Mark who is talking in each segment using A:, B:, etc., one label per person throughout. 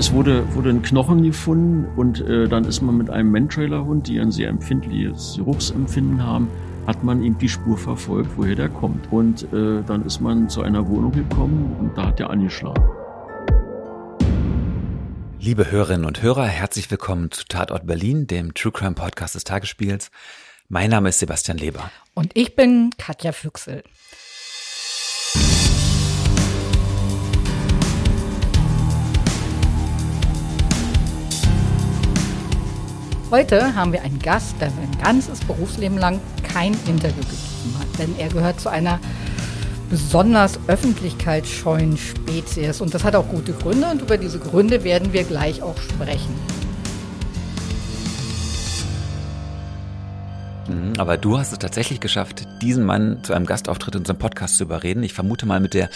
A: es wurde, wurde ein Knochen gefunden und äh, dann ist man mit einem Mantrailer-Hund, die ein sehr empfindliches Geruchsempfinden haben, hat man ihm die Spur verfolgt, woher der kommt. Und äh, dann ist man zu einer Wohnung gekommen und da hat er angeschlagen.
B: Liebe Hörerinnen und Hörer, herzlich willkommen zu Tatort Berlin, dem True Crime Podcast des Tagesspiegels. Mein Name ist Sebastian Leber.
C: Und ich bin Katja Füchsel. Heute haben wir einen Gast, der sein ganzes Berufsleben lang kein Interview gegeben hat, denn er gehört zu einer besonders öffentlichkeitsscheuen Spezies und das hat auch gute Gründe und über diese Gründe werden wir gleich auch sprechen.
B: Mhm, aber du hast es tatsächlich geschafft, diesen Mann zu einem Gastauftritt in unserem Podcast zu überreden. Ich vermute mal mit der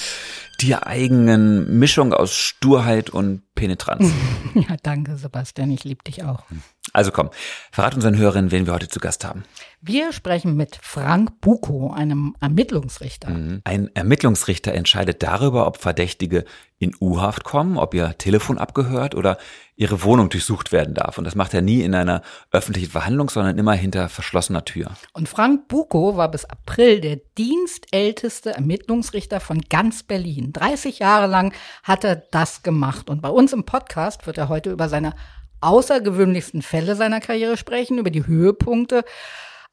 B: dir eigenen Mischung aus Sturheit und Penetranz.
C: Ja, danke, Sebastian. Ich liebe dich auch.
B: Also komm, verrat unseren Hörerinnen, wen wir heute zu Gast haben.
C: Wir sprechen mit Frank Buko, einem Ermittlungsrichter.
B: Mhm. Ein Ermittlungsrichter entscheidet darüber, ob Verdächtige in U-Haft kommen, ob ihr Telefon abgehört oder ihre Wohnung durchsucht werden darf. Und das macht er nie in einer öffentlichen Verhandlung, sondern immer hinter verschlossener Tür.
C: Und Frank Buko war bis April der dienstälteste Ermittlungsrichter von ganz Berlin. 30 Jahre lang hat er das gemacht. Und bei uns im Podcast wird er heute über seine außergewöhnlichsten Fälle seiner Karriere sprechen, über die Höhepunkte,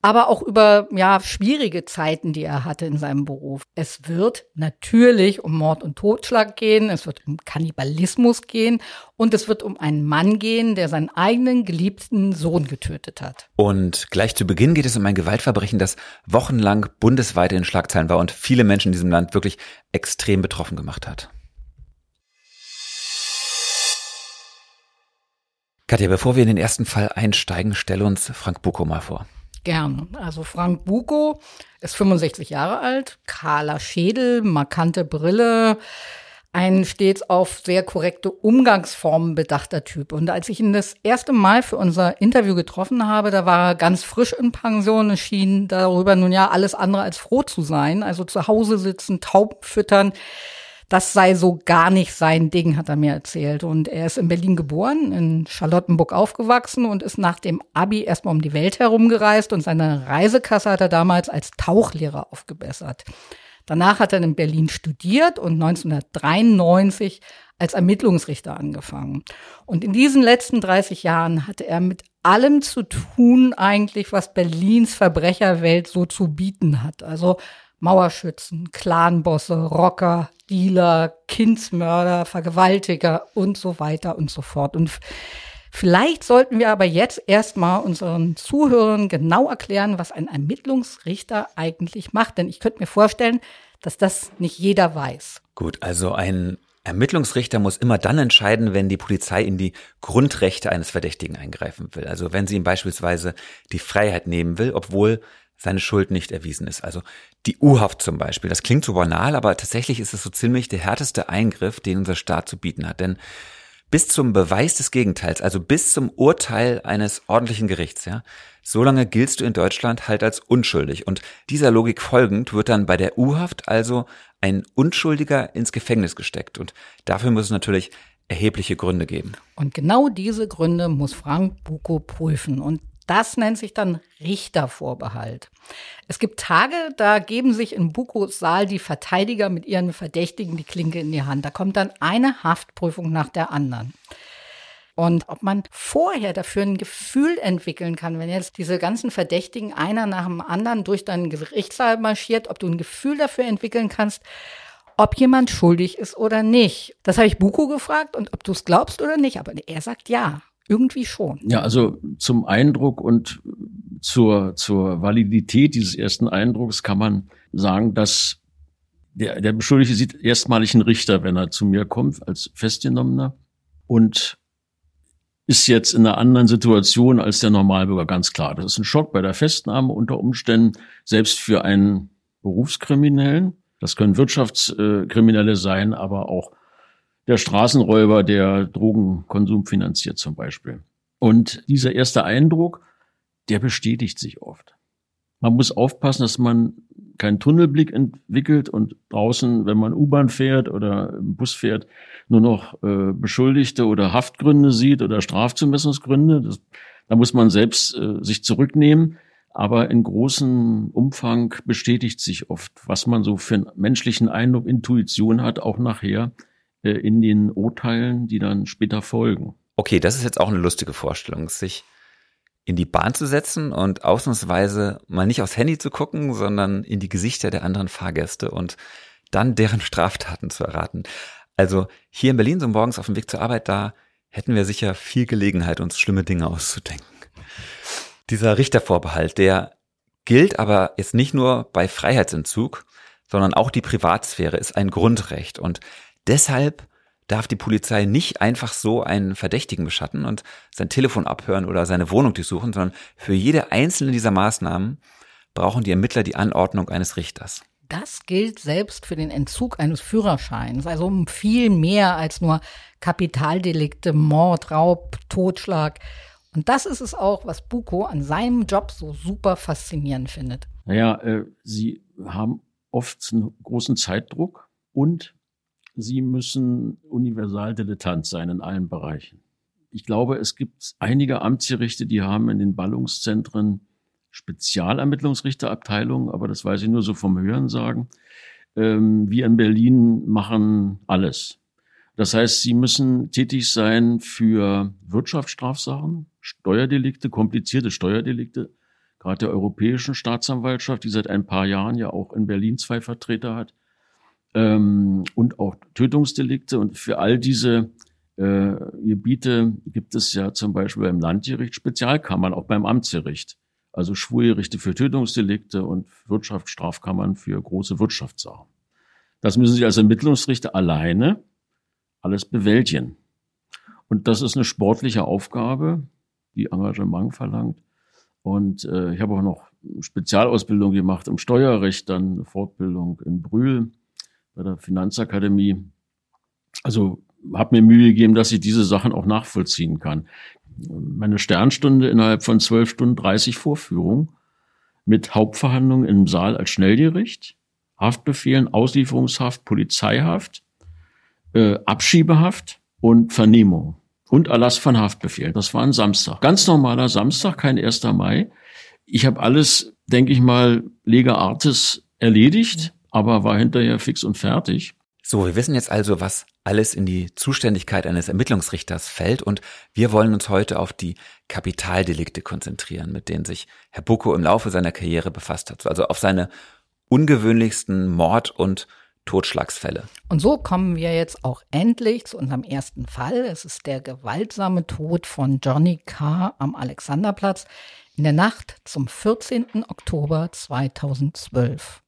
C: aber auch über ja schwierige Zeiten, die er hatte in seinem Beruf. Es wird natürlich um Mord und Totschlag gehen, es wird um Kannibalismus gehen und es wird um einen Mann gehen, der seinen eigenen geliebten Sohn getötet hat.
B: Und gleich zu Beginn geht es um ein Gewaltverbrechen, das wochenlang bundesweit in Schlagzeilen war und viele Menschen in diesem Land wirklich extrem betroffen gemacht hat. Katja, bevor wir in den ersten Fall einsteigen, stelle uns Frank Buko mal vor.
C: Gerne. Also Frank Buko ist 65 Jahre alt, kahler Schädel, markante Brille, ein stets auf sehr korrekte Umgangsformen bedachter Typ. Und als ich ihn das erste Mal für unser Interview getroffen habe, da war er ganz frisch in Pension. Es schien darüber nun ja alles andere als froh zu sein. Also zu Hause sitzen, Tauben füttern das sei so gar nicht sein Ding, hat er mir erzählt. Und er ist in Berlin geboren, in Charlottenburg aufgewachsen und ist nach dem Abi erstmal um die Welt herumgereist und seine Reisekasse hat er damals als Tauchlehrer aufgebessert. Danach hat er in Berlin studiert und 1993 als Ermittlungsrichter angefangen. Und in diesen letzten 30 Jahren hatte er mit allem zu tun eigentlich, was Berlins Verbrecherwelt so zu bieten hat. Also Mauerschützen, Clanbosse, Rocker, Dealer, Kindsmörder, Vergewaltiger und so weiter und so fort. Und vielleicht sollten wir aber jetzt erstmal unseren Zuhörern genau erklären, was ein Ermittlungsrichter eigentlich macht. Denn ich könnte mir vorstellen, dass das nicht jeder weiß.
B: Gut, also ein Ermittlungsrichter muss immer dann entscheiden, wenn die Polizei in die Grundrechte eines Verdächtigen eingreifen will. Also wenn sie ihm beispielsweise die Freiheit nehmen will, obwohl seine Schuld nicht erwiesen ist. Also die U-Haft zum Beispiel. Das klingt so banal, aber tatsächlich ist es so ziemlich der härteste Eingriff, den unser Staat zu bieten hat. Denn bis zum Beweis des Gegenteils, also bis zum Urteil eines ordentlichen Gerichts, ja, solange giltst du in Deutschland halt als unschuldig. Und dieser Logik folgend wird dann bei der U-Haft also ein Unschuldiger ins Gefängnis gesteckt. Und dafür muss es natürlich erhebliche Gründe geben.
C: Und genau diese Gründe muss Frank Buko prüfen. Und das nennt sich dann Richtervorbehalt. Es gibt Tage, da geben sich in Bukos Saal die Verteidiger mit ihren Verdächtigen die Klinke in die Hand. Da kommt dann eine Haftprüfung nach der anderen. Und ob man vorher dafür ein Gefühl entwickeln kann, wenn jetzt diese ganzen Verdächtigen einer nach dem anderen durch deinen Gerichtssaal marschiert, ob du ein Gefühl dafür entwickeln kannst, ob jemand schuldig ist oder nicht. Das habe ich Buko gefragt und ob du es glaubst oder nicht, aber er sagt ja. Irgendwie schon.
A: Ja, also zum Eindruck und zur, zur Validität dieses ersten Eindrucks kann man sagen, dass der, der Beschuldigte sieht erstmalig einen Richter, wenn er zu mir kommt, als Festgenommener und ist jetzt in einer anderen Situation als der Normalbürger, ganz klar. Das ist ein Schock bei der Festnahme unter Umständen, selbst für einen Berufskriminellen. Das können Wirtschaftskriminelle sein, aber auch der Straßenräuber, der Drogenkonsum finanziert zum Beispiel. Und dieser erste Eindruck, der bestätigt sich oft. Man muss aufpassen, dass man keinen Tunnelblick entwickelt und draußen, wenn man U-Bahn fährt oder Bus fährt, nur noch äh, Beschuldigte oder Haftgründe sieht oder Strafzumessungsgründe. Das, da muss man selbst äh, sich zurücknehmen. Aber in großem Umfang bestätigt sich oft, was man so für einen menschlichen Eindruck, Intuition hat, auch nachher äh, in den Urteilen, die dann später folgen.
B: Okay, das ist jetzt auch eine lustige Vorstellung, sich in die Bahn zu setzen und ausnahmsweise mal nicht aufs Handy zu gucken, sondern in die Gesichter der anderen Fahrgäste und dann deren Straftaten zu erraten. Also hier in Berlin so morgens auf dem Weg zur Arbeit, da hätten wir sicher viel Gelegenheit, uns schlimme Dinge auszudenken. Dieser Richtervorbehalt, der gilt aber jetzt nicht nur bei Freiheitsentzug, sondern auch die Privatsphäre ist ein Grundrecht und deshalb darf die Polizei nicht einfach so einen Verdächtigen beschatten und sein Telefon abhören oder seine Wohnung durchsuchen, sondern für jede einzelne dieser Maßnahmen brauchen die Ermittler die Anordnung eines Richters.
C: Das gilt selbst für den Entzug eines Führerscheins, also um viel mehr als nur Kapitaldelikte, Mord, Raub, Totschlag. Und das ist es auch, was Buko an seinem Job so super faszinierend findet.
A: Naja, äh, sie haben oft einen großen Zeitdruck und Sie müssen universal dilettant sein in allen Bereichen. Ich glaube, es gibt einige Amtsgerichte, die haben in den Ballungszentren Spezialermittlungsrichterabteilungen, aber das weiß ich nur so vom Hörensagen. Ähm, wir in Berlin machen alles. Das heißt, sie müssen tätig sein für Wirtschaftsstrafsachen, Steuerdelikte, komplizierte Steuerdelikte, gerade der Europäischen Staatsanwaltschaft, die seit ein paar Jahren ja auch in Berlin zwei Vertreter hat, ähm, und auch Tötungsdelikte. Und für all diese äh, Gebiete gibt es ja zum Beispiel beim Landgericht Spezialkammern, auch beim Amtsgericht. Also Schwurgerichte für Tötungsdelikte und Wirtschaftsstrafkammern für große Wirtschaftssachen. Das müssen Sie als Ermittlungsrichter alleine alles bewältigen. Und das ist eine sportliche Aufgabe, die Engagement verlangt. Und äh, ich habe auch noch Spezialausbildung gemacht im Steuerrecht, dann eine Fortbildung in Brühl bei der Finanzakademie. Also habe mir Mühe gegeben, dass ich diese Sachen auch nachvollziehen kann. Meine Sternstunde innerhalb von zwölf Stunden 30 Vorführungen mit Hauptverhandlungen im Saal als Schnellgericht, Haftbefehlen, Auslieferungshaft, Polizeihaft, äh, Abschiebehaft und Vernehmung und Erlass von Haftbefehl. Das war ein Samstag. Ganz normaler Samstag, kein 1. Mai. Ich habe alles, denke ich mal, Lega Artis erledigt aber war hinterher fix und fertig.
B: So, wir wissen jetzt also, was alles in die Zuständigkeit eines Ermittlungsrichters fällt und wir wollen uns heute auf die Kapitaldelikte konzentrieren, mit denen sich Herr Bucco im Laufe seiner Karriere befasst hat, also auf seine ungewöhnlichsten Mord- und Totschlagsfälle.
C: Und so kommen wir jetzt auch endlich zu unserem ersten Fall. Es ist der gewaltsame Tod von Johnny K. am Alexanderplatz in der Nacht zum 14. Oktober 2012.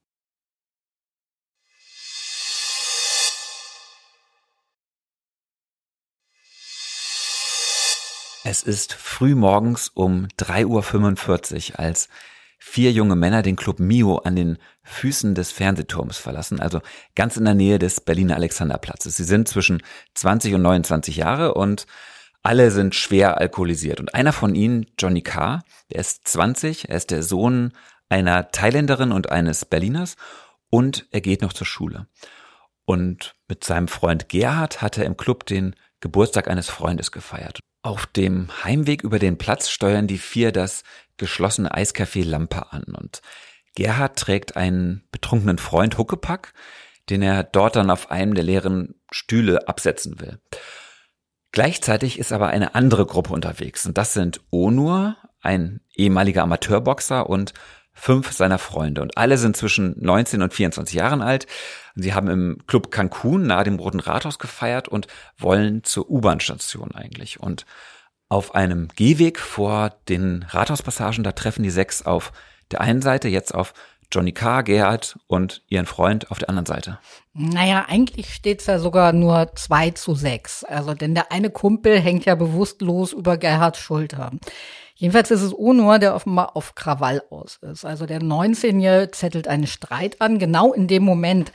B: Es ist früh morgens um 3.45 Uhr, als vier junge Männer den Club Mio an den Füßen des Fernsehturms verlassen, also ganz in der Nähe des Berliner Alexanderplatzes. Sie sind zwischen 20 und 29 Jahre und alle sind schwer alkoholisiert. Und einer von ihnen, Johnny K., der ist 20, er ist der Sohn einer Thailänderin und eines Berliners und er geht noch zur Schule. Und mit seinem Freund Gerhard hat er im Club den Geburtstag eines Freundes gefeiert. Auf dem Heimweg über den Platz steuern die vier das geschlossene Eiscafé Lampe an und Gerhard trägt einen betrunkenen Freund Huckepack, den er dort dann auf einem der leeren Stühle absetzen will. Gleichzeitig ist aber eine andere Gruppe unterwegs und das sind Onur, ein ehemaliger Amateurboxer und fünf seiner Freunde und alle sind zwischen 19 und 24 Jahren alt. Sie haben im Club Cancun nahe dem Roten Rathaus gefeiert und wollen zur U-Bahn-Station eigentlich. Und auf einem Gehweg vor den Rathauspassagen, da treffen die sechs auf der einen Seite jetzt auf Johnny K., Gerhard und ihren Freund auf der anderen Seite.
C: Naja, eigentlich steht's ja sogar nur zwei zu sechs. Also, denn der eine Kumpel hängt ja bewusstlos über Gerhards Schulter. Jedenfalls ist es Onur, der offenbar auf Krawall aus ist. Also der 19-Jährige zettelt einen Streit an, genau in dem Moment,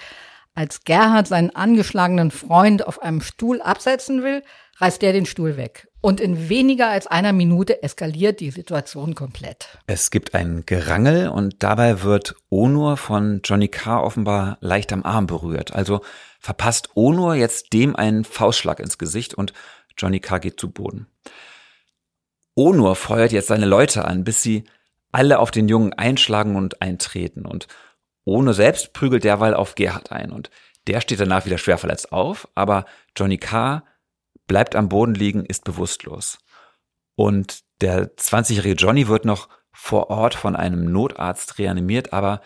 C: als Gerhard seinen angeschlagenen Freund auf einem Stuhl absetzen will, reißt der den Stuhl weg. Und in weniger als einer Minute eskaliert die Situation komplett.
B: Es gibt ein Gerangel und dabei wird Onur von Johnny Carr offenbar leicht am Arm berührt. Also verpasst Onur jetzt dem einen Faustschlag ins Gesicht und Johnny Carr geht zu Boden. Onur feuert jetzt seine Leute an, bis sie alle auf den Jungen einschlagen und eintreten. Und Onur selbst prügelt derweil auf Gerhard ein. Und der steht danach wieder schwer verletzt auf, aber Johnny Carr bleibt am Boden liegen, ist bewusstlos. Und der 20-jährige Johnny wird noch vor Ort von einem Notarzt reanimiert, aber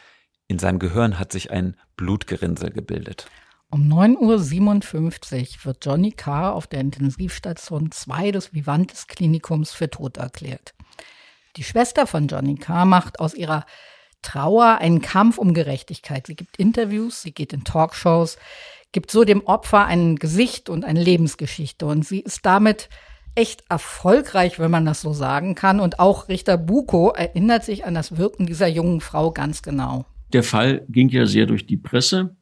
B: in seinem Gehirn hat sich ein Blutgerinnsel gebildet.
C: Um 9.57 Uhr wird Johnny Carr auf der Intensivstation 2 des Vivantes Klinikums für tot erklärt. Die Schwester von Johnny Carr macht aus ihrer Trauer einen Kampf um Gerechtigkeit. Sie gibt Interviews, sie geht in Talkshows, gibt so dem Opfer ein Gesicht und eine Lebensgeschichte. Und sie ist damit echt erfolgreich, wenn man das so sagen kann. Und auch Richter Buko erinnert sich an das Wirken dieser jungen Frau ganz genau.
A: Der Fall ging ja sehr durch die Presse.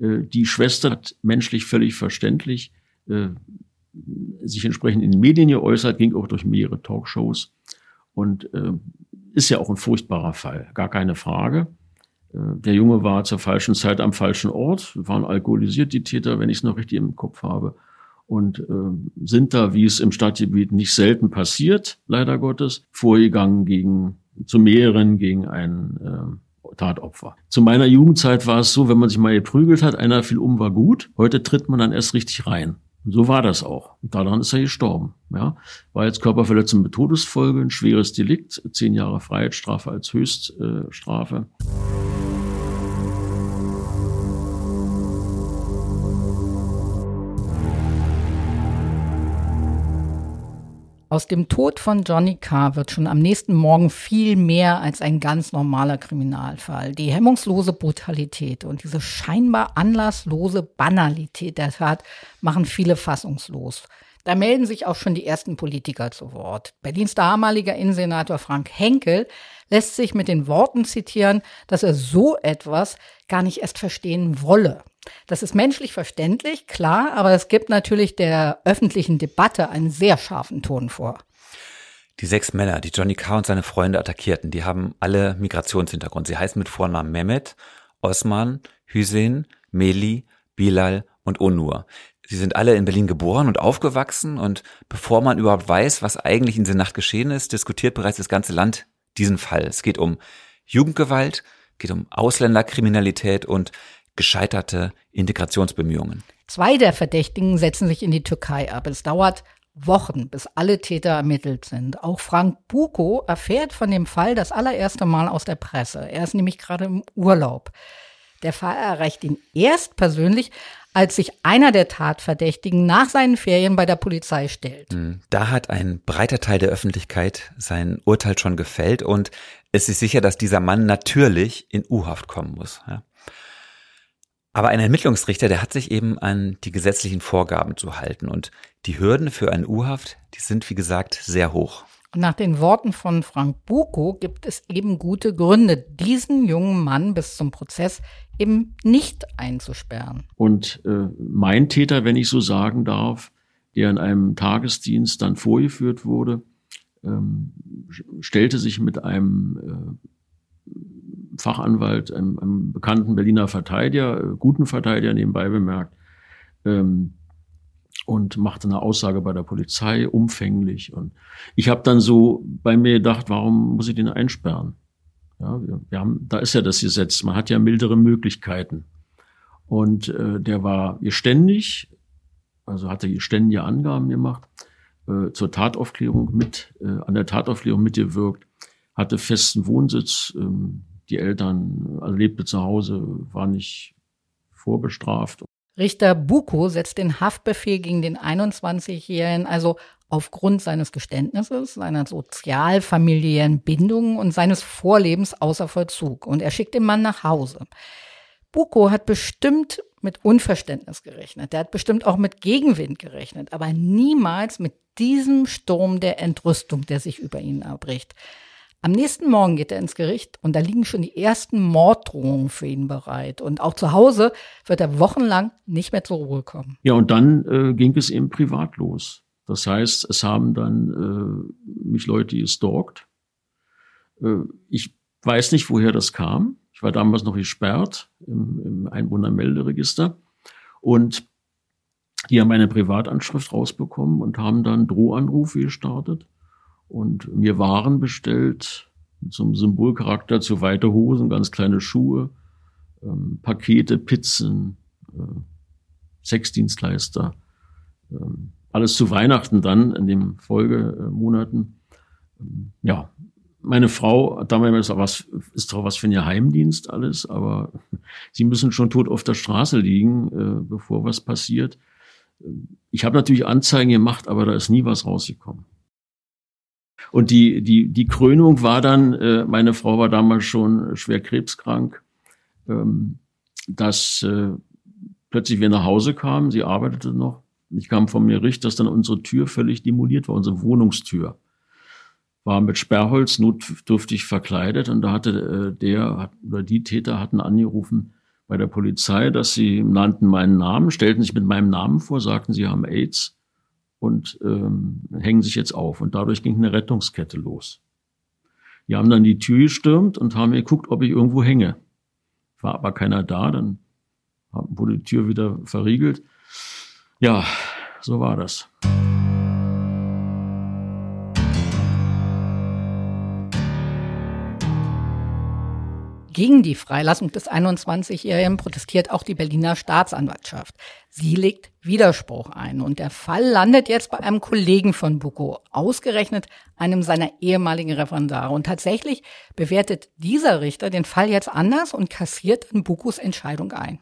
A: Äh, die Schwester hat menschlich völlig verständlich äh, sich entsprechend in den Medien geäußert, ging auch durch mehrere Talkshows und äh, ist ja auch ein furchtbarer Fall, gar keine Frage. Der Junge war zur falschen Zeit am falschen Ort, waren alkoholisiert, die Täter, wenn ich es noch richtig im Kopf habe. Und äh, sind da, wie es im Stadtgebiet nicht selten passiert, leider Gottes, vorgegangen gegen, zu mehreren gegen ein äh, Tatopfer. Zu meiner Jugendzeit war es so, wenn man sich mal geprügelt hat, einer fiel um, war gut. Heute tritt man dann erst richtig rein. Und so war das auch. Und daran ist er gestorben. Ja, war jetzt Körperverletzung mit Todesfolge, ein schweres Delikt, zehn Jahre Freiheitsstrafe als Höchststrafe. Äh,
C: Aus dem Tod von Johnny Carr wird schon am nächsten Morgen viel mehr als ein ganz normaler Kriminalfall. Die hemmungslose Brutalität und diese scheinbar anlasslose Banalität der Tat machen viele fassungslos. Da melden sich auch schon die ersten Politiker zu Wort. Berlins damaliger Innensenator Frank Henkel lässt sich mit den Worten zitieren, dass er so etwas gar nicht erst verstehen wolle. Das ist menschlich verständlich, klar, aber es gibt natürlich der öffentlichen Debatte einen sehr scharfen Ton vor.
B: Die sechs Männer, die Johnny K. und seine Freunde attackierten, die haben alle Migrationshintergrund. Sie heißen mit Vornamen Mehmet, Osman, Hüseyin, Meli, Bilal und Onur. Sie sind alle in Berlin geboren und aufgewachsen und bevor man überhaupt weiß, was eigentlich in dieser Nacht geschehen ist, diskutiert bereits das ganze Land diesen Fall. Es geht um Jugendgewalt, geht um Ausländerkriminalität und gescheiterte Integrationsbemühungen.
C: Zwei der Verdächtigen setzen sich in die Türkei ab. Es dauert Wochen, bis alle Täter ermittelt sind. Auch Frank Buko erfährt von dem Fall das allererste Mal aus der Presse. Er ist nämlich gerade im Urlaub. Der Fall erreicht ihn erst persönlich, als sich einer der Tatverdächtigen nach seinen Ferien bei der Polizei stellt. Hm,
B: da hat ein breiter Teil der Öffentlichkeit sein Urteil schon gefällt und es ist sicher, dass dieser Mann natürlich in U-Haft kommen muss. Ja. Aber ein Ermittlungsrichter, der hat sich eben an die gesetzlichen Vorgaben zu halten und die Hürden für eine U-Haft, die sind wie gesagt sehr hoch.
C: Und nach den Worten von Frank Buko gibt es eben gute Gründe, diesen jungen Mann bis zum Prozess eben nicht einzusperren.
A: Und äh, mein Täter, wenn ich so sagen darf, der in einem Tagesdienst dann vorgeführt wurde, ähm, stellte sich mit einem äh, Fachanwalt, einem, einem bekannten Berliner Verteidiger, äh, guten Verteidiger nebenbei bemerkt, ähm, und machte eine Aussage bei der Polizei, umfänglich. Und ich habe dann so bei mir gedacht, warum muss ich den einsperren? Ja, wir, wir haben, da ist ja das Gesetz, man hat ja mildere Möglichkeiten. Und äh, der war geständig, also hatte geständige Angaben gemacht, äh, zur Tataufklärung mit, äh, an der Tataufklärung mitgewirkt, hatte festen Wohnsitz, ähm, die Eltern, also lebte zu Hause, war nicht vorbestraft.
C: Richter Buko setzt den Haftbefehl gegen den 21-Jährigen also aufgrund seines Geständnisses, seiner sozial-familiären Bindungen und seines Vorlebens außer Vollzug. Und er schickt den Mann nach Hause. Buko hat bestimmt mit Unverständnis gerechnet. Der hat bestimmt auch mit Gegenwind gerechnet, aber niemals mit diesem Sturm der Entrüstung, der sich über ihn erbricht. Am nächsten Morgen geht er ins Gericht und da liegen schon die ersten Morddrohungen für ihn bereit. Und auch zu Hause wird er wochenlang nicht mehr zur Ruhe kommen.
A: Ja, und dann äh, ging es eben privat los. Das heißt, es haben dann äh, mich Leute gestalkt. Äh, ich weiß nicht, woher das kam. Ich war damals noch gesperrt im, im Einwohnermelderegister. Und die haben eine Privatanschrift rausbekommen und haben dann Drohanrufe gestartet und mir Waren bestellt mit so einem Symbolcharakter zu weite Hosen, ganz kleine Schuhe, ähm, Pakete, Pizzen, äh, Sexdienstleister, ähm, alles zu Weihnachten dann in den Folgemonaten. Ähm, ja, meine Frau damals was ist doch was für ein Geheimdienst alles, aber sie müssen schon tot auf der Straße liegen, äh, bevor was passiert. Ich habe natürlich Anzeigen gemacht, aber da ist nie was rausgekommen. Und die, die, die Krönung war dann, äh, meine Frau war damals schon schwer krebskrank, ähm, dass äh, plötzlich wir nach Hause kamen, sie arbeitete noch. Ich kam vom Gericht, dass dann unsere Tür völlig demoliert war, unsere Wohnungstür. War mit Sperrholz notdürftig verkleidet und da hatte äh, der oder die Täter hatten angerufen bei der Polizei, dass sie nannten meinen Namen, stellten sich mit meinem Namen vor, sagten, sie haben AIDS und ähm, hängen sich jetzt auf. Und dadurch ging eine Rettungskette los. Die haben dann die Tür gestürmt und haben geguckt, ob ich irgendwo hänge. War aber keiner da, dann wurde die Tür wieder verriegelt. Ja, so war das.
C: Gegen die Freilassung des 21-Jährigen protestiert auch die Berliner Staatsanwaltschaft. Sie legt Widerspruch ein und der Fall landet jetzt bei einem Kollegen von Buko, ausgerechnet einem seiner ehemaligen Referendare. Und tatsächlich bewertet dieser Richter den Fall jetzt anders und kassiert in Bukos Entscheidung ein.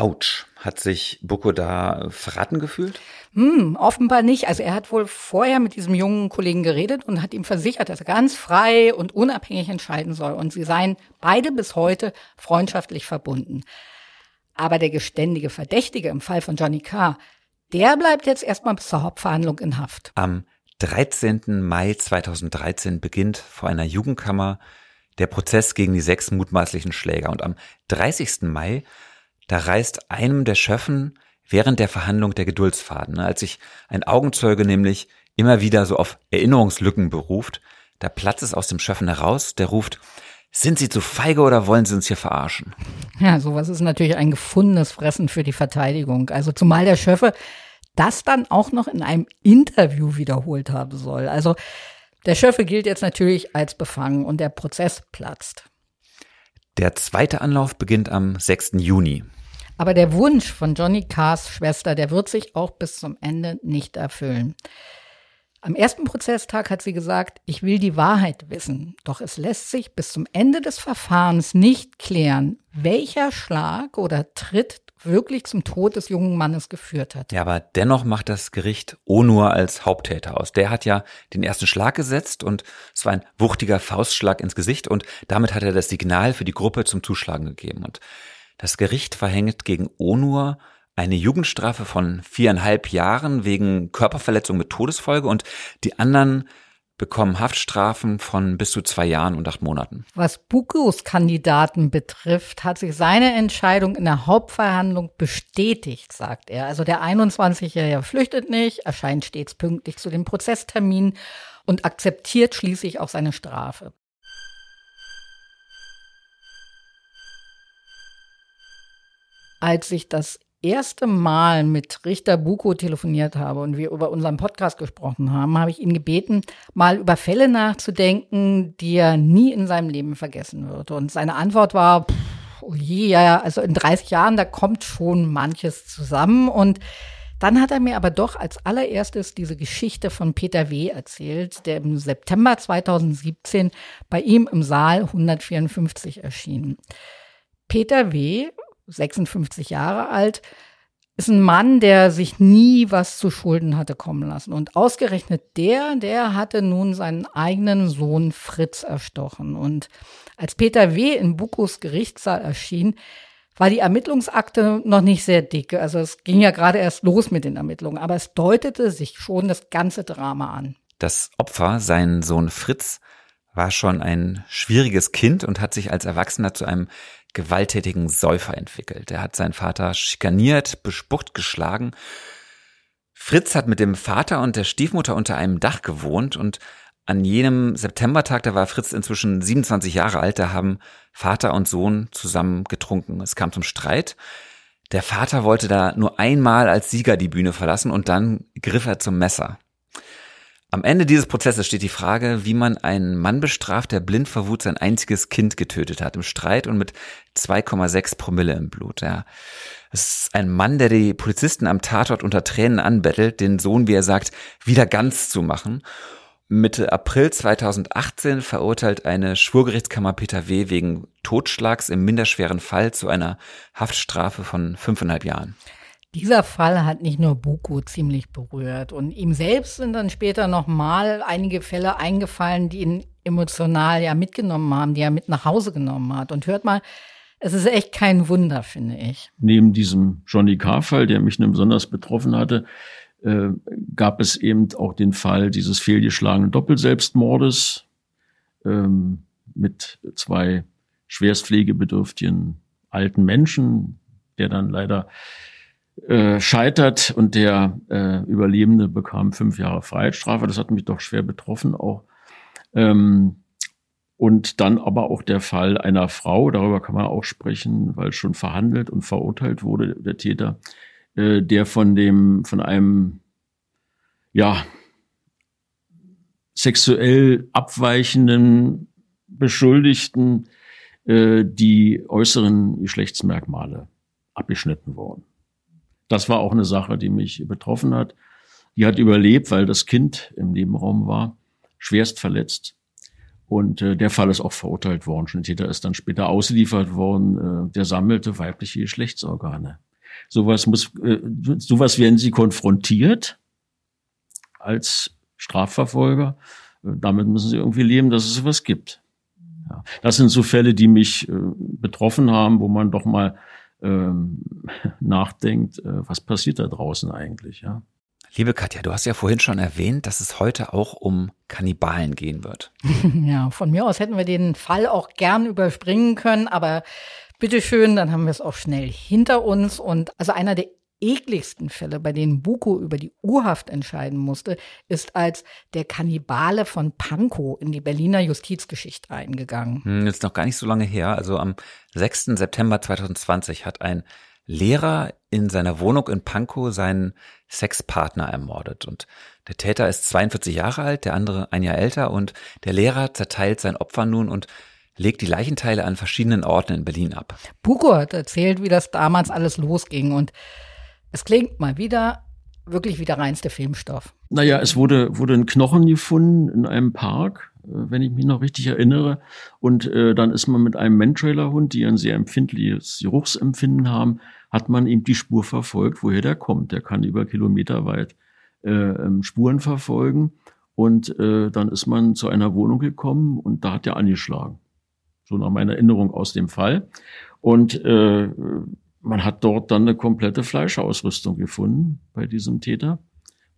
B: Autsch. Hat sich Buko da verraten gefühlt?
C: Hm, offenbar nicht. Also er hat wohl vorher mit diesem jungen Kollegen geredet und hat ihm versichert, dass er ganz frei und unabhängig entscheiden soll. Und sie seien beide bis heute freundschaftlich verbunden. Aber der geständige Verdächtige im Fall von Johnny Carr, der bleibt jetzt erstmal bis zur Hauptverhandlung in Haft.
B: Am 13. Mai 2013 beginnt vor einer Jugendkammer der Prozess gegen die sechs mutmaßlichen Schläger. Und am 30. Mai da reißt einem der Schöffen während der Verhandlung der Geduldsfaden, ne? als sich ein Augenzeuge nämlich immer wieder so auf Erinnerungslücken beruft, da platzt es aus dem Schöffen heraus, der ruft, sind Sie zu feige oder wollen Sie uns hier verarschen?
C: Ja, sowas ist natürlich ein gefundenes Fressen für die Verteidigung. Also zumal der Schöffe das dann auch noch in einem Interview wiederholt haben soll. Also der Schöffe gilt jetzt natürlich als befangen und der Prozess platzt.
B: Der zweite Anlauf beginnt am 6. Juni.
C: Aber der Wunsch von Johnny Carrs Schwester, der wird sich auch bis zum Ende nicht erfüllen. Am ersten Prozesstag hat sie gesagt, ich will die Wahrheit wissen. Doch es lässt sich bis zum Ende des Verfahrens nicht klären, welcher Schlag oder Tritt wirklich zum Tod des jungen Mannes geführt hat.
B: Ja, aber dennoch macht das Gericht Onur als Haupttäter aus. Der hat ja den ersten Schlag gesetzt und es war ein wuchtiger Faustschlag ins Gesicht und damit hat er das Signal für die Gruppe zum Zuschlagen gegeben. Und das Gericht verhängt gegen Onur eine Jugendstrafe von viereinhalb Jahren wegen Körperverletzung mit Todesfolge und die anderen bekommen Haftstrafen von bis zu zwei Jahren und acht Monaten.
C: Was Bukos Kandidaten betrifft, hat sich seine Entscheidung in der Hauptverhandlung bestätigt, sagt er. Also der 21-Jährige flüchtet nicht, erscheint stets pünktlich zu dem Prozesstermin und akzeptiert schließlich auch seine Strafe. Als ich das erste Mal mit Richter Buko telefoniert habe und wir über unseren Podcast gesprochen haben, habe ich ihn gebeten, mal über Fälle nachzudenken, die er nie in seinem Leben vergessen wird. Und seine Antwort war, pff, oh je, ja, also in 30 Jahren, da kommt schon manches zusammen. Und dann hat er mir aber doch als allererstes diese Geschichte von Peter W. erzählt, der im September 2017 bei ihm im Saal 154 erschien. Peter W 56 Jahre alt, ist ein Mann, der sich nie was zu Schulden hatte kommen lassen. Und ausgerechnet der, der hatte nun seinen eigenen Sohn Fritz erstochen. Und als Peter W. in Bukos Gerichtssaal erschien, war die Ermittlungsakte noch nicht sehr dick. Also es ging ja gerade erst los mit den Ermittlungen, aber es deutete sich schon das ganze Drama an.
B: Das Opfer, sein Sohn Fritz, war schon ein schwieriges Kind und hat sich als Erwachsener zu einem gewalttätigen Säufer entwickelt. Er hat seinen Vater schikaniert, bespuckt, geschlagen. Fritz hat mit dem Vater und der Stiefmutter unter einem Dach gewohnt und an jenem Septembertag, da war Fritz inzwischen 27 Jahre alt, da haben Vater und Sohn zusammen getrunken. Es kam zum Streit. Der Vater wollte da nur einmal als Sieger die Bühne verlassen und dann griff er zum Messer. Am Ende dieses Prozesses steht die Frage, wie man einen Mann bestraft, der blind vor Wut sein einziges Kind getötet hat, im Streit und mit 2,6 Promille im Blut. Ja. Es ist ein Mann, der die Polizisten am Tatort unter Tränen anbettelt, den Sohn, wie er sagt, wieder ganz zu machen. Mitte April 2018 verurteilt eine Schwurgerichtskammer Peter W. wegen Totschlags im minderschweren Fall zu einer Haftstrafe von fünfeinhalb Jahren.
C: Dieser Fall hat nicht nur Buko ziemlich berührt und ihm selbst sind dann später nochmal einige Fälle eingefallen, die ihn emotional ja mitgenommen haben, die er mit nach Hause genommen hat. Und hört mal, es ist echt kein Wunder, finde ich.
A: Neben diesem Johnny Carr-Fall, der mich besonders betroffen hatte, äh, gab es eben auch den Fall dieses fehlgeschlagenen Doppelselbstmordes ähm, mit zwei schwerstpflegebedürftigen alten Menschen, der dann leider äh, scheitert und der äh, Überlebende bekam fünf Jahre Freiheitsstrafe. Das hat mich doch schwer betroffen auch. Ähm, und dann aber auch der Fall einer Frau, darüber kann man auch sprechen, weil schon verhandelt und verurteilt wurde, der Täter, äh, der von dem, von einem, ja, sexuell abweichenden Beschuldigten äh, die äußeren Geschlechtsmerkmale abgeschnitten wurden. Das war auch eine Sache, die mich betroffen hat. Die hat überlebt, weil das Kind im Nebenraum war, schwerst verletzt. Und äh, der Fall ist auch verurteilt worden. Schon Täter ist dann später ausgeliefert worden. Äh, der sammelte weibliche Geschlechtsorgane. Sowas muss, äh, sowas werden sie konfrontiert als Strafverfolger. Äh, damit müssen sie irgendwie leben, dass es sowas gibt. Ja. Das sind so Fälle, die mich äh, betroffen haben, wo man doch mal ähm, nachdenkt, äh, was passiert da draußen eigentlich, ja.
B: Liebe Katja, du hast ja vorhin schon erwähnt, dass es heute auch um Kannibalen gehen wird.
C: Ja, von mir aus hätten wir den Fall auch gern überspringen können, aber bitteschön, dann haben wir es auch schnell hinter uns. Und also einer der ekligsten Fälle, bei denen Buko über die Urhaft entscheiden musste, ist als der Kannibale von Pankow in die Berliner Justizgeschichte eingegangen.
B: Hm, jetzt noch gar nicht so lange her. Also am 6. September 2020 hat ein Lehrer in seiner Wohnung in Pankow seinen Sexpartner ermordet. Und der Täter ist 42 Jahre alt, der andere ein Jahr älter und der Lehrer zerteilt sein Opfer nun und legt die Leichenteile an verschiedenen Orten in Berlin ab.
C: Buko hat erzählt, wie das damals alles losging und es klingt mal wieder wirklich wie der reinste Filmstoff.
A: Naja, es wurde, wurde ein Knochen gefunden in einem Park, äh, wenn ich mich noch richtig erinnere. Und äh, dann ist man mit einem Mantrailer-Hund, die ein sehr empfindliches Geruchsempfinden haben, hat man ihm die Spur verfolgt, woher der kommt. Der kann über Kilometer weit äh, ähm, Spuren verfolgen. Und äh, dann ist man zu einer Wohnung gekommen und da hat er angeschlagen. So nach meiner Erinnerung aus dem Fall. Und äh, man hat dort dann eine komplette Fleischausrüstung gefunden bei diesem Täter,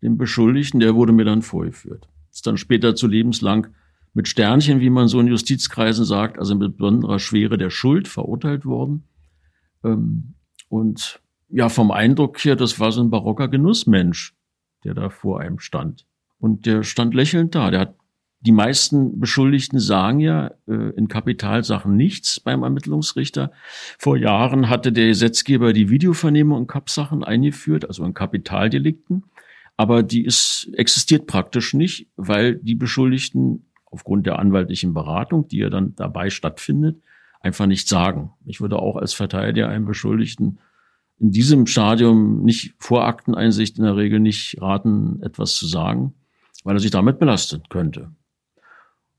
A: dem Beschuldigten. Der wurde mir dann vorgeführt. Ist dann später zu lebenslang mit Sternchen, wie man so in Justizkreisen sagt, also mit besonderer Schwere der Schuld verurteilt worden. Ähm, und ja, vom Eindruck hier, das war so ein barocker Genussmensch, der da vor einem stand. Und der stand lächelnd da. Der hat die meisten Beschuldigten sagen ja äh, in Kapitalsachen nichts beim Ermittlungsrichter. Vor Jahren hatte der Gesetzgeber die Videovernehmung in Kapsachen eingeführt, also in Kapitaldelikten. Aber die ist, existiert praktisch nicht, weil die Beschuldigten aufgrund der anwaltlichen Beratung, die ja dann dabei stattfindet, einfach nicht sagen. Ich würde auch als Verteidiger einem Beschuldigten in diesem Stadium nicht vor Akteneinsicht in der Regel nicht raten, etwas zu sagen, weil er sich damit belastet könnte.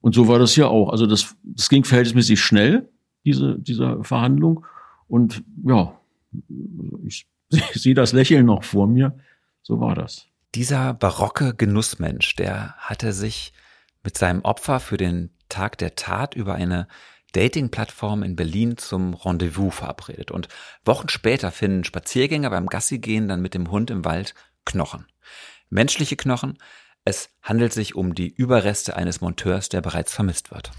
A: Und so war das hier auch. Also das, das ging verhältnismäßig schnell, diese, diese Verhandlung. Und ja, ich, ich sehe das Lächeln noch vor mir. So war das.
B: Dieser barocke Genussmensch, der hatte sich mit seinem Opfer für den Tag der Tat über eine Dating-Plattform in Berlin zum Rendezvous verabredet. Und Wochen später finden Spaziergänger beim Gassigehen dann mit dem Hund im Wald Knochen. Menschliche Knochen, es handelt sich um die Überreste eines Monteurs, der bereits vermisst wird.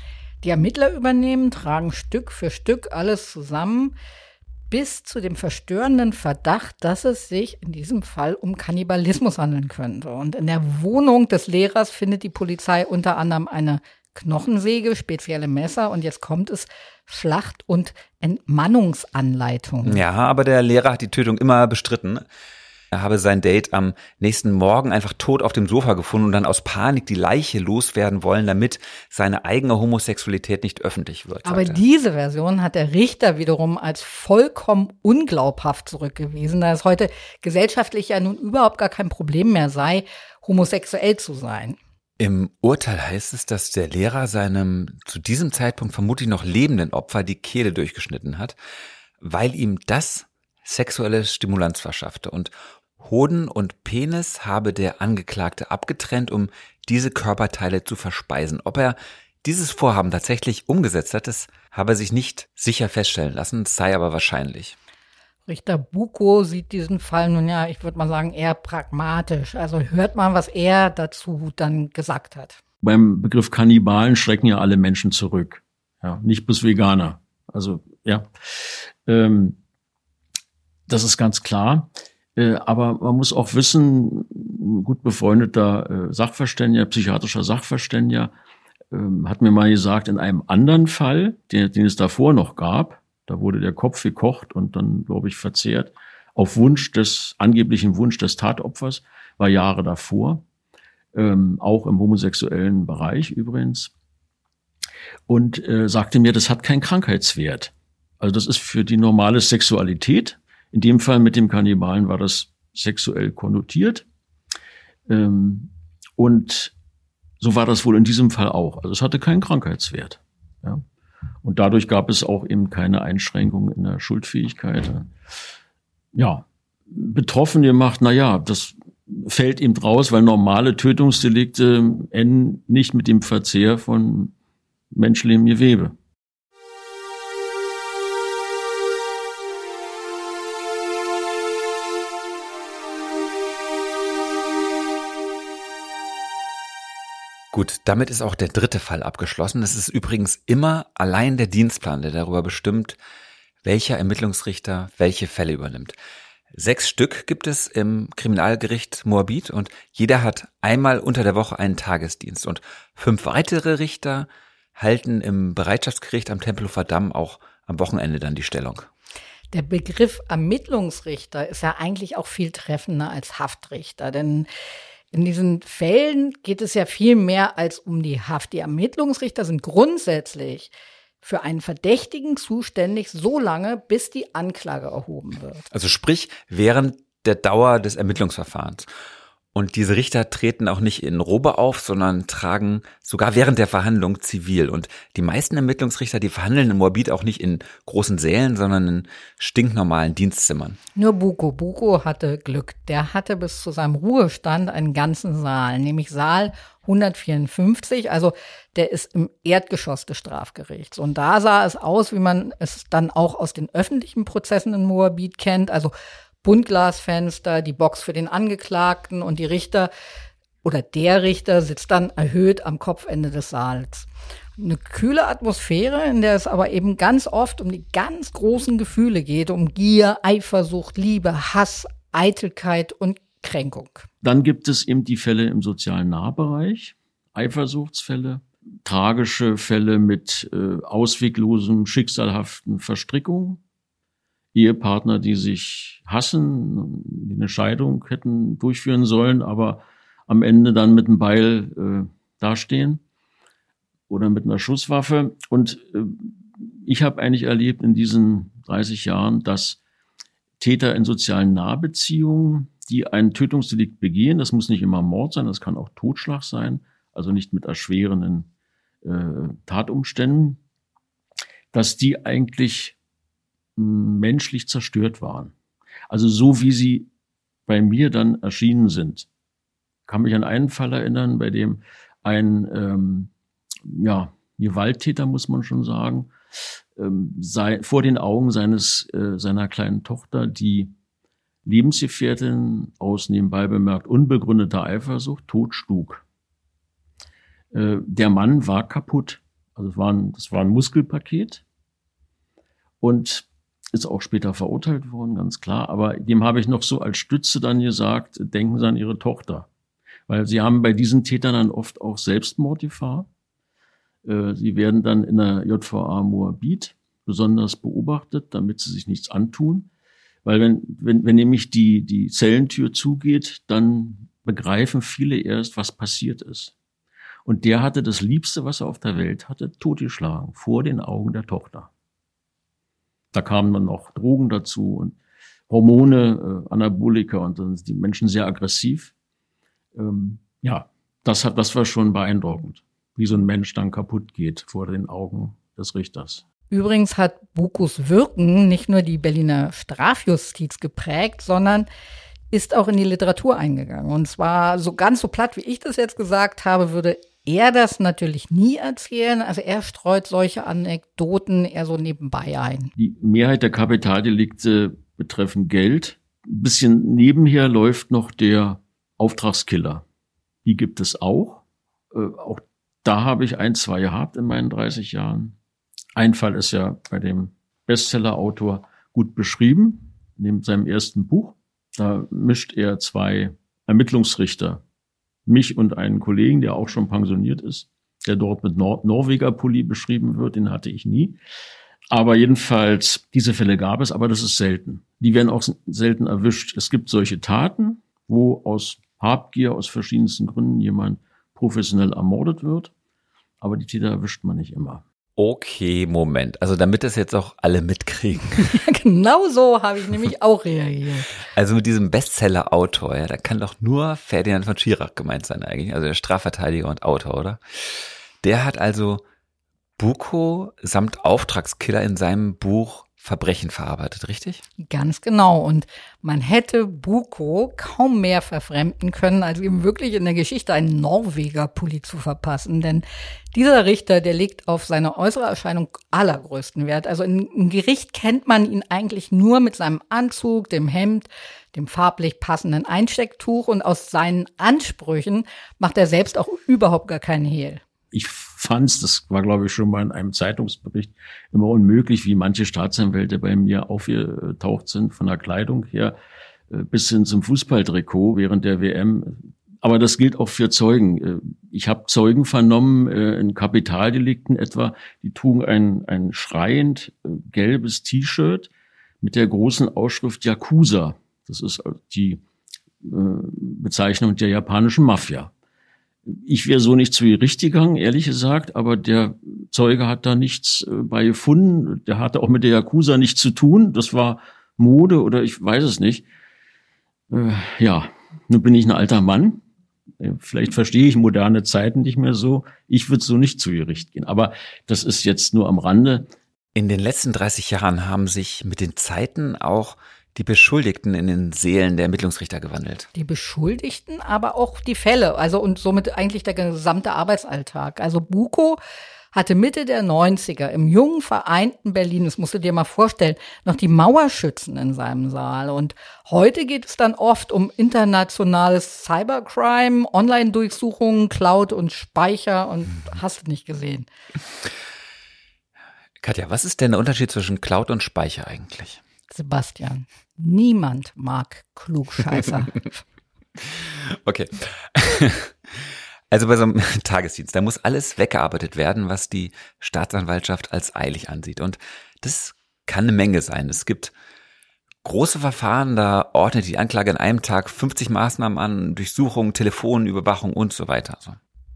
C: Die Ermittler übernehmen, tragen Stück für Stück alles zusammen, bis zu dem verstörenden Verdacht, dass es sich in diesem Fall um Kannibalismus handeln könnte. Und in der Wohnung des Lehrers findet die Polizei unter anderem eine Knochensäge, spezielle Messer und jetzt kommt es Schlacht- und Entmannungsanleitungen.
B: Ja, aber der Lehrer hat die Tötung immer bestritten. Er habe sein Date am nächsten Morgen einfach tot auf dem Sofa gefunden und dann aus Panik die Leiche loswerden wollen, damit seine eigene Homosexualität nicht öffentlich wird.
C: Aber diese Version hat der Richter wiederum als vollkommen unglaubhaft zurückgewiesen, da es heute gesellschaftlich ja nun überhaupt gar kein Problem mehr sei, homosexuell zu sein.
B: Im Urteil heißt es, dass der Lehrer seinem zu diesem Zeitpunkt vermutlich noch lebenden Opfer die Kehle durchgeschnitten hat, weil ihm das sexuelle Stimulanz verschaffte. Und Hoden und Penis habe der Angeklagte abgetrennt, um diese Körperteile zu verspeisen. Ob er dieses Vorhaben tatsächlich umgesetzt hat, das habe sich nicht sicher feststellen lassen, sei aber wahrscheinlich.
C: Richter Buko sieht diesen Fall nun ja, ich würde mal sagen, eher pragmatisch. Also hört mal, was er dazu dann gesagt hat.
A: Beim Begriff Kannibalen schrecken ja alle Menschen zurück. Ja, nicht bis Veganer. Also, ja. Ähm, das ist ganz klar. Äh, aber man muss auch wissen, ein gut befreundeter äh, Sachverständiger, psychiatrischer Sachverständiger, ähm, hat mir mal gesagt, in einem anderen Fall, den, den es davor noch gab, da wurde der Kopf gekocht und dann, glaube ich, verzehrt, auf Wunsch des, angeblichen Wunsch des Tatopfers, war Jahre davor, ähm, auch im homosexuellen Bereich übrigens, und äh, sagte mir, das hat keinen Krankheitswert. Also das ist für die normale Sexualität in dem Fall mit dem Kannibalen war das sexuell konnotiert. Ähm, und so war das wohl in diesem Fall auch. Also es hatte keinen Krankheitswert. Ja. Und dadurch gab es auch eben keine Einschränkung in der Schuldfähigkeit. Ja, Betroffene macht, na ja, das fällt eben raus, weil normale Tötungsdelikte enden nicht mit dem Verzehr von menschlichem Gewebe.
B: Gut, damit ist auch der dritte Fall abgeschlossen. Es ist übrigens immer allein der Dienstplan, der darüber bestimmt, welcher Ermittlungsrichter welche Fälle übernimmt. Sechs Stück gibt es im Kriminalgericht Moabit und jeder hat einmal unter der Woche einen Tagesdienst und fünf weitere Richter halten im Bereitschaftsgericht am Tempelhofer Damm auch am Wochenende dann die Stellung.
C: Der Begriff Ermittlungsrichter ist ja eigentlich auch viel treffender als Haftrichter, denn in diesen Fällen geht es ja viel mehr als um die Haft. Die Ermittlungsrichter sind grundsätzlich für einen Verdächtigen zuständig, so lange, bis die Anklage erhoben wird.
B: Also sprich, während der Dauer des Ermittlungsverfahrens. Und diese Richter treten auch nicht in Robe auf, sondern tragen sogar während der Verhandlung zivil. Und die meisten Ermittlungsrichter, die verhandeln in Moabit auch nicht in großen Sälen, sondern in stinknormalen Dienstzimmern.
C: Nur Buko. Buko hatte Glück. Der hatte bis zu seinem Ruhestand einen ganzen Saal, nämlich Saal 154. Also der ist im Erdgeschoss des Strafgerichts. Und da sah es aus, wie man es dann auch aus den öffentlichen Prozessen in Moabit kennt. Also Buntglasfenster, die Box für den Angeklagten und die Richter oder der Richter sitzt dann erhöht am Kopfende des Saals. Eine kühle Atmosphäre, in der es aber eben ganz oft um die ganz großen Gefühle geht, um Gier, Eifersucht, Liebe, Hass, Eitelkeit und Kränkung.
A: Dann gibt es eben die Fälle im sozialen Nahbereich, Eifersuchtsfälle, tragische Fälle mit äh, ausweglosen, schicksalhaften Verstrickungen. Ehepartner, die sich hassen, die eine Scheidung hätten durchführen sollen, aber am Ende dann mit einem Beil äh, dastehen oder mit einer Schusswaffe. Und äh, ich habe eigentlich erlebt in diesen 30 Jahren, dass Täter in sozialen Nahbeziehungen, die ein Tötungsdelikt begehen, das muss nicht immer Mord sein, das kann auch Totschlag sein, also nicht mit erschwerenden äh, Tatumständen, dass die eigentlich menschlich zerstört waren. Also so wie sie bei mir dann erschienen sind. Kann mich an einen Fall erinnern, bei dem ein ähm, ja, Gewalttäter, muss man schon sagen, ähm, sei, vor den Augen seines, äh, seiner kleinen Tochter die Lebensgefährtin aus nebenbei bemerkt unbegründeter Eifersucht totschlug. Äh, der Mann war kaputt. Also es war ein, das war ein Muskelpaket. Und ist auch später verurteilt worden, ganz klar. Aber dem habe ich noch so als Stütze dann gesagt, denken Sie an Ihre Tochter. Weil sie haben bei diesen Tätern dann oft auch Selbstmordgefahr. Äh, sie werden dann in der JVA Moabit besonders beobachtet, damit sie sich nichts antun. Weil wenn, wenn, wenn nämlich die, die Zellentür zugeht, dann begreifen viele erst, was passiert ist. Und der hatte das Liebste, was er auf der Welt hatte, totgeschlagen, vor den Augen der Tochter. Da kamen dann noch Drogen dazu und Hormone, äh, Anabolika und dann sind die Menschen sehr aggressiv. Ähm, ja, das hat, das war schon beeindruckend, wie so ein Mensch dann kaputt geht vor den Augen des Richters.
C: Übrigens hat Bukos Wirken nicht nur die Berliner Strafjustiz geprägt, sondern ist auch in die Literatur eingegangen. Und zwar so ganz so platt, wie ich das jetzt gesagt habe, würde er das natürlich nie erzählen. Also er streut solche Anekdoten eher so nebenbei ein.
A: Die Mehrheit der Kapitaldelikte betreffen Geld. Ein bisschen nebenher läuft noch der Auftragskiller. Die gibt es auch. Äh, auch da habe ich ein, zwei gehabt in meinen 30 Jahren. Ein Fall ist ja bei dem Bestseller-Autor gut beschrieben, neben seinem ersten Buch. Da mischt er zwei Ermittlungsrichter, mich und einen Kollegen, der auch schon pensioniert ist, der dort mit Nor Norweger Pulli beschrieben wird, den hatte ich nie. Aber jedenfalls, diese Fälle gab es, aber das ist selten. Die werden auch selten erwischt. Es gibt solche Taten, wo aus Habgier, aus verschiedensten Gründen jemand professionell ermordet wird. Aber die Täter erwischt man nicht immer.
B: Okay, Moment. Also damit das jetzt auch alle mitkriegen.
C: Ja, genau so habe ich nämlich auch reagiert.
B: Also mit diesem Bestseller-Autor, ja, da kann doch nur Ferdinand von Schirach gemeint sein eigentlich. Also der Strafverteidiger und Autor, oder? Der hat also Buko samt Auftragskiller in seinem Buch Verbrechen verarbeitet, richtig?
C: Ganz genau. Und man hätte Buko kaum mehr verfremden können, als ihm wirklich in der Geschichte einen Norweger-Pulli zu verpassen. Denn dieser Richter, der legt auf seine äußere Erscheinung allergrößten Wert. Also im Gericht kennt man ihn eigentlich nur mit seinem Anzug, dem Hemd, dem farblich passenden Einstecktuch und aus seinen Ansprüchen macht er selbst auch überhaupt gar keinen Hehl
A: ich fand das war glaube ich schon mal in einem Zeitungsbericht, immer unmöglich, wie manche Staatsanwälte bei mir aufgetaucht sind, von der Kleidung her äh, bis hin zum Fußballtrikot während der WM. Aber das gilt auch für Zeugen. Äh, ich habe Zeugen vernommen äh, in Kapitaldelikten etwa, die trugen ein, ein schreiend gelbes T-Shirt mit der großen Ausschrift Yakuza. Das ist die Bezeichnung der japanischen Mafia. Ich wäre so nicht zu Gericht gegangen, ehrlich gesagt, aber der Zeuge hat da nichts äh, bei gefunden. Der hatte auch mit der Yakuza nichts zu tun. Das war Mode oder ich weiß es nicht. Äh, ja, nun bin ich ein alter Mann. Äh, vielleicht verstehe ich moderne Zeiten nicht mehr so. Ich würde so nicht zu Gericht gehen. Aber das ist jetzt nur am Rande.
B: In den letzten 30 Jahren haben sich mit den Zeiten auch die Beschuldigten in den Seelen der Ermittlungsrichter gewandelt.
C: Die Beschuldigten, aber auch die Fälle, also und somit eigentlich der gesamte Arbeitsalltag. Also Buko hatte Mitte der 90er im jungen vereinten Berlin, das musst du dir mal vorstellen, noch die Mauerschützen in seinem Saal. Und heute geht es dann oft um internationales Cybercrime, Online-Durchsuchungen, Cloud und Speicher und hast du nicht gesehen.
B: Katja, was ist denn der Unterschied zwischen Cloud und Speicher eigentlich?
C: Sebastian, niemand mag Klugscheißer.
B: okay. Also bei so einem Tagesdienst, da muss alles weggearbeitet werden, was die Staatsanwaltschaft als eilig ansieht. Und das kann eine Menge sein. Es gibt große Verfahren, da ordnet die Anklage an einem Tag 50 Maßnahmen an, Durchsuchung, Telefonüberwachung und so weiter.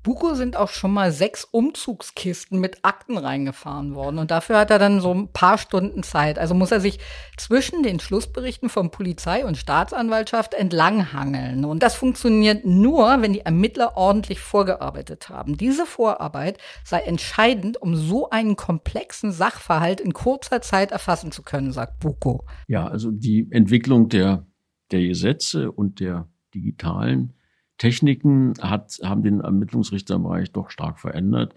C: Buko sind auch schon mal sechs Umzugskisten mit Akten reingefahren worden. Und dafür hat er dann so ein paar Stunden Zeit. Also muss er sich zwischen den Schlussberichten von Polizei und Staatsanwaltschaft entlanghangeln. Und das funktioniert nur, wenn die Ermittler ordentlich vorgearbeitet haben. Diese Vorarbeit sei entscheidend, um so einen komplexen Sachverhalt in kurzer Zeit erfassen zu können, sagt Buko.
A: Ja, also die Entwicklung der, der Gesetze und der digitalen Techniken hat, haben den Ermittlungsrichterbereich doch stark verändert.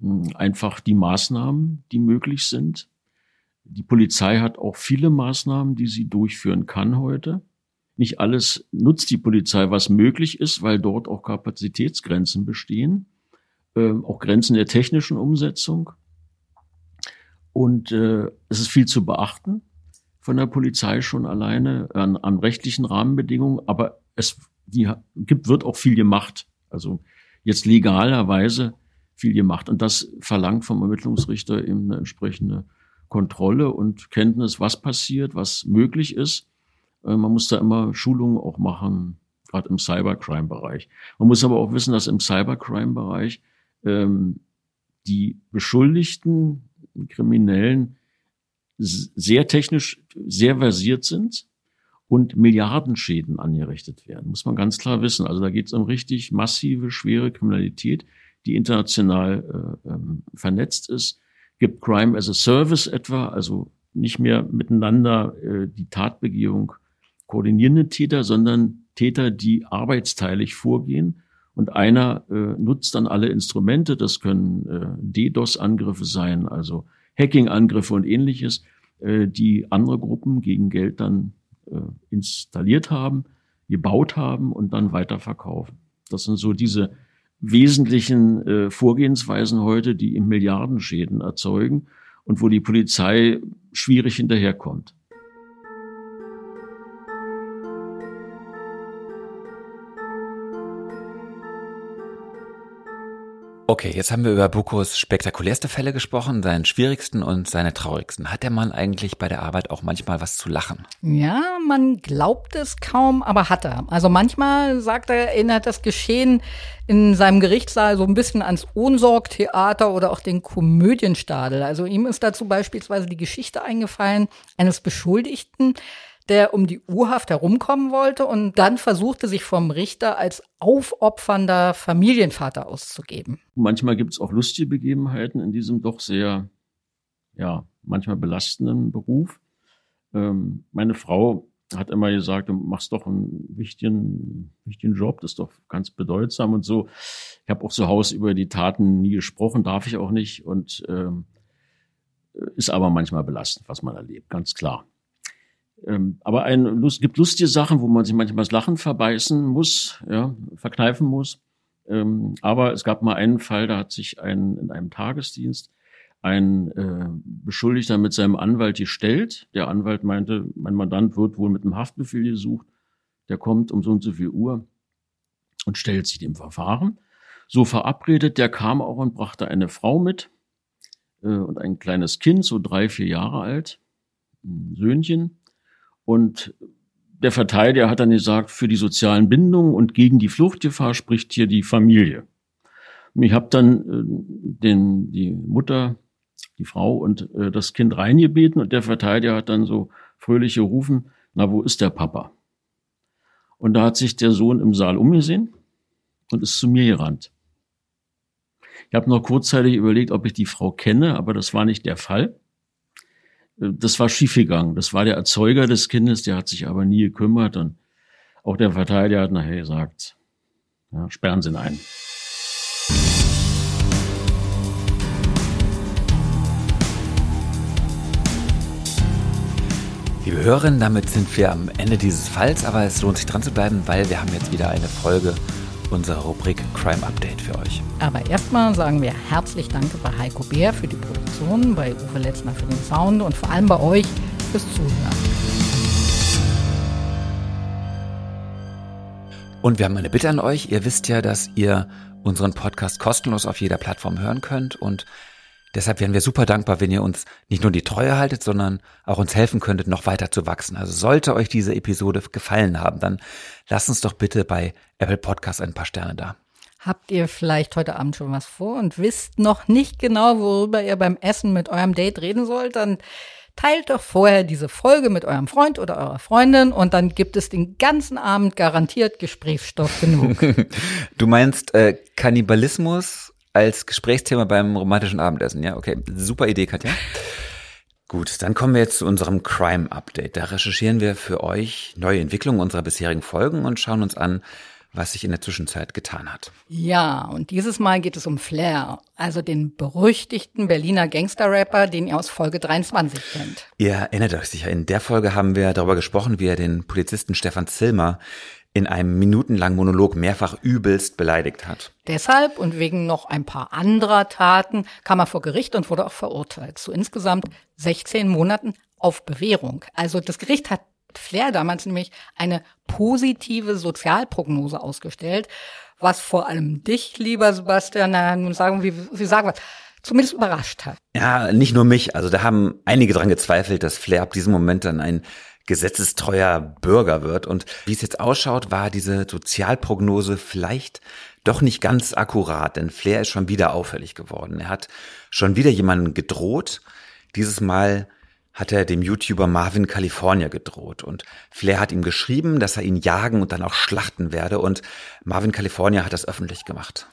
A: Hm, einfach die Maßnahmen, die möglich sind. Die Polizei hat auch viele Maßnahmen, die sie durchführen kann heute. Nicht alles nutzt die Polizei, was möglich ist, weil dort auch Kapazitätsgrenzen bestehen, äh, auch Grenzen der technischen Umsetzung. Und äh, es ist viel zu beachten von der Polizei schon alleine an, an rechtlichen Rahmenbedingungen, aber es die gibt, wird auch viel gemacht. Also jetzt legalerweise viel gemacht. Und das verlangt vom Ermittlungsrichter eben eine entsprechende Kontrolle und Kenntnis, was passiert, was möglich ist. Äh, man muss da immer Schulungen auch machen, gerade im Cybercrime-Bereich. Man muss aber auch wissen, dass im Cybercrime-Bereich ähm, die Beschuldigten, die Kriminellen sehr technisch sehr versiert sind und Milliardenschäden angerichtet werden, muss man ganz klar wissen. Also da geht es um richtig massive, schwere Kriminalität, die international äh, ähm, vernetzt ist. Gibt Crime as a Service etwa, also nicht mehr miteinander äh, die Tatbegehung koordinierende Täter, sondern Täter, die arbeitsteilig vorgehen. Und einer äh, nutzt dann alle Instrumente, das können äh, DDoS-Angriffe sein, also Hacking-Angriffe und ähnliches, äh, die andere Gruppen gegen Geld dann installiert haben, gebaut haben und dann weiterverkaufen. Das sind so diese wesentlichen äh, Vorgehensweisen heute, die im Milliardenschäden erzeugen und wo die Polizei schwierig hinterherkommt.
B: Okay, jetzt haben wir über Bukos spektakulärste Fälle gesprochen, seinen schwierigsten und seine traurigsten. Hat der Mann eigentlich bei der Arbeit auch manchmal was zu lachen?
C: Ja, man glaubt es kaum, aber hat er. Also manchmal, sagt er, erinnert das Geschehen in seinem Gerichtssaal so ein bisschen ans Ohnsorgtheater oder auch den Komödienstadel. Also ihm ist dazu beispielsweise die Geschichte eingefallen eines Beschuldigten, der um die Urhaft herumkommen wollte und dann versuchte, sich vom Richter als aufopfernder Familienvater auszugeben.
A: Manchmal gibt es auch lustige Begebenheiten in diesem doch sehr, ja, manchmal belastenden Beruf. Ähm, meine Frau hat immer gesagt, du machst doch einen wichtigen, wichtigen Job, das ist doch ganz bedeutsam und so. Ich habe auch zu Hause über die Taten nie gesprochen, darf ich auch nicht und ähm, ist aber manchmal belastend, was man erlebt, ganz klar. Ähm, aber ein Lust, gibt lustige Sachen, wo man sich manchmal das Lachen verbeißen muss, ja, verkneifen muss. Ähm, aber es gab mal einen Fall, da hat sich ein in einem Tagesdienst ein äh, Beschuldigter mit seinem Anwalt gestellt. Der Anwalt meinte, mein Mandant wird wohl mit einem Haftbefehl gesucht. Der kommt um so und so viel Uhr und stellt sich dem Verfahren. So verabredet, der kam auch und brachte eine Frau mit äh, und ein kleines Kind, so drei, vier Jahre alt, ein Söhnchen. Und der Verteidiger hat dann gesagt, für die sozialen Bindungen und gegen die Fluchtgefahr spricht hier die Familie. Ich habe dann äh, den, die Mutter, die Frau und äh, das Kind reingebeten und der Verteidiger hat dann so fröhlich gerufen, na, wo ist der Papa? Und da hat sich der Sohn im Saal umgesehen und ist zu mir gerannt. Ich habe noch kurzzeitig überlegt, ob ich die Frau kenne, aber das war nicht der Fall das war schiefgegangen. Das war der Erzeuger des Kindes, der hat sich aber nie gekümmert und auch der Verteidiger hat nachher gesagt, ja, sperren Sie ihn ein.
B: Liebe Hörerinnen, damit sind wir am Ende dieses Falls, aber es lohnt sich dran zu bleiben, weil wir haben jetzt wieder eine Folge unserer Rubrik Crime Update für euch.
C: Aber erstmal sagen wir herzlich Danke bei Heiko Bär für die Produktion, bei Uwe Letzner für den Sound und vor allem bei euch fürs Zuhören.
B: Und wir haben eine Bitte an euch. Ihr wisst ja, dass ihr unseren Podcast kostenlos auf jeder Plattform hören könnt und Deshalb wären wir super dankbar, wenn ihr uns nicht nur die Treue haltet, sondern auch uns helfen könntet, noch weiter zu wachsen. Also sollte euch diese Episode gefallen haben, dann lasst uns doch bitte bei Apple Podcast ein paar Sterne da.
C: Habt ihr vielleicht heute Abend schon was vor und wisst noch nicht genau, worüber ihr beim Essen mit eurem Date reden sollt, dann teilt doch vorher diese Folge mit eurem Freund oder eurer Freundin und dann gibt es den ganzen Abend garantiert Gesprächsstoff genug.
B: du meinst äh, Kannibalismus als Gesprächsthema beim romantischen Abendessen. Ja, okay. Super Idee, Katja. Gut, dann kommen wir jetzt zu unserem Crime Update. Da recherchieren wir für euch neue Entwicklungen unserer bisherigen Folgen und schauen uns an, was sich in der Zwischenzeit getan hat.
C: Ja, und dieses Mal geht es um Flair, also den berüchtigten Berliner Gangster-Rapper, den ihr aus Folge 23 kennt.
B: Ihr erinnert euch sicher, in der Folge haben wir darüber gesprochen, wie er den Polizisten Stefan Zilmer in einem minutenlangen Monolog mehrfach übelst beleidigt hat.
C: Deshalb und wegen noch ein paar anderer Taten kam er vor Gericht und wurde auch verurteilt zu insgesamt 16 Monaten auf Bewährung. Also das Gericht hat Flair damals nämlich eine positive Sozialprognose ausgestellt, was vor allem dich, lieber Sebastian, na, nun sagen wir, wie sagen wir, zumindest überrascht hat.
B: Ja, nicht nur mich. Also da haben einige dran gezweifelt, dass Flair ab diesem Moment dann ein gesetzestreuer Bürger wird. Und wie es jetzt ausschaut, war diese Sozialprognose vielleicht doch nicht ganz akkurat, denn Flair ist schon wieder auffällig geworden. Er hat schon wieder jemanden gedroht. Dieses Mal hat er dem YouTuber Marvin California gedroht und Flair hat ihm geschrieben, dass er ihn jagen und dann auch schlachten werde und Marvin California hat das öffentlich gemacht.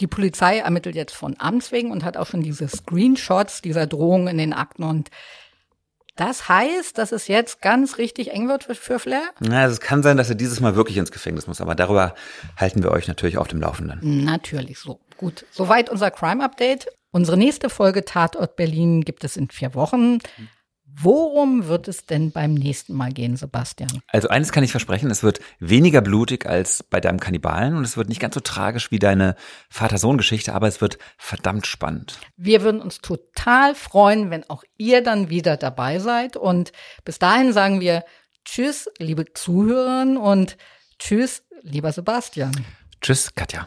C: Die Polizei ermittelt jetzt von Amts wegen und hat auch schon diese Screenshots dieser Drohungen in den Akten und das heißt, dass es jetzt ganz richtig eng wird für Flair?
B: Na, es kann sein, dass er dieses Mal wirklich ins Gefängnis muss, aber darüber halten wir euch natürlich auf dem Laufenden.
C: Natürlich so. Gut, soweit unser Crime Update. Unsere nächste Folge Tatort Berlin gibt es in vier Wochen. Worum wird es denn beim nächsten Mal gehen, Sebastian?
B: Also eines kann ich versprechen, es wird weniger blutig als bei deinem Kannibalen und es wird nicht ganz so tragisch wie deine Vater-Sohn-Geschichte, aber es wird verdammt spannend.
C: Wir würden uns total freuen, wenn auch ihr dann wieder dabei seid und bis dahin sagen wir Tschüss, liebe Zuhörerinnen und Tschüss, lieber Sebastian.
B: Tschüss, Katja.